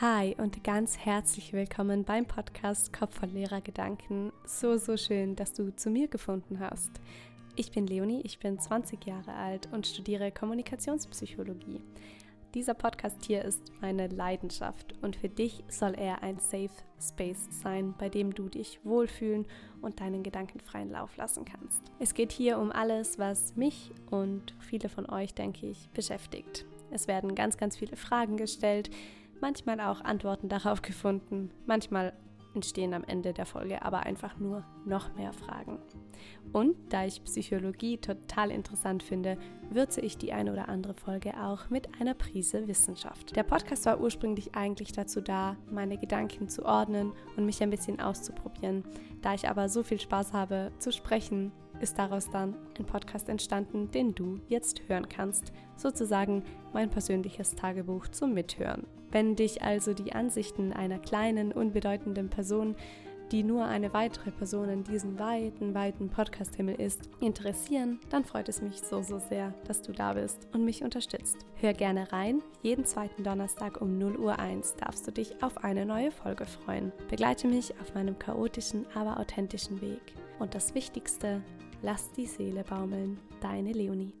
Hi und ganz herzlich willkommen beim Podcast Kopf voll leerer Gedanken. So, so schön, dass du zu mir gefunden hast. Ich bin Leonie, ich bin 20 Jahre alt und studiere Kommunikationspsychologie. Dieser Podcast hier ist meine Leidenschaft und für dich soll er ein Safe Space sein, bei dem du dich wohlfühlen und deinen Gedanken freien Lauf lassen kannst. Es geht hier um alles, was mich und viele von euch, denke ich, beschäftigt. Es werden ganz, ganz viele Fragen gestellt, manchmal auch Antworten darauf gefunden, manchmal entstehen am Ende der Folge aber einfach nur noch mehr Fragen. Und da ich Psychologie total interessant finde, würze ich die eine oder andere Folge auch mit einer Prise Wissenschaft. Der Podcast war ursprünglich eigentlich dazu da, meine Gedanken zu ordnen und mich ein bisschen auszuprobieren. Da ich aber so viel Spaß habe zu sprechen, ist daraus dann ein Podcast entstanden, den du jetzt hören kannst. Sozusagen mein persönliches Tagebuch zum Mithören. Wenn dich also die Ansichten einer kleinen, unbedeutenden Person, die nur eine weitere Person in diesem weiten, weiten Podcast-Himmel ist, interessieren, dann freut es mich so, so sehr, dass du da bist und mich unterstützt. Hör gerne rein. Jeden zweiten Donnerstag um 0 Uhr 1 darfst du dich auf eine neue Folge freuen. Begleite mich auf meinem chaotischen, aber authentischen Weg. Und das Wichtigste, lass die Seele baumeln. Deine Leonie.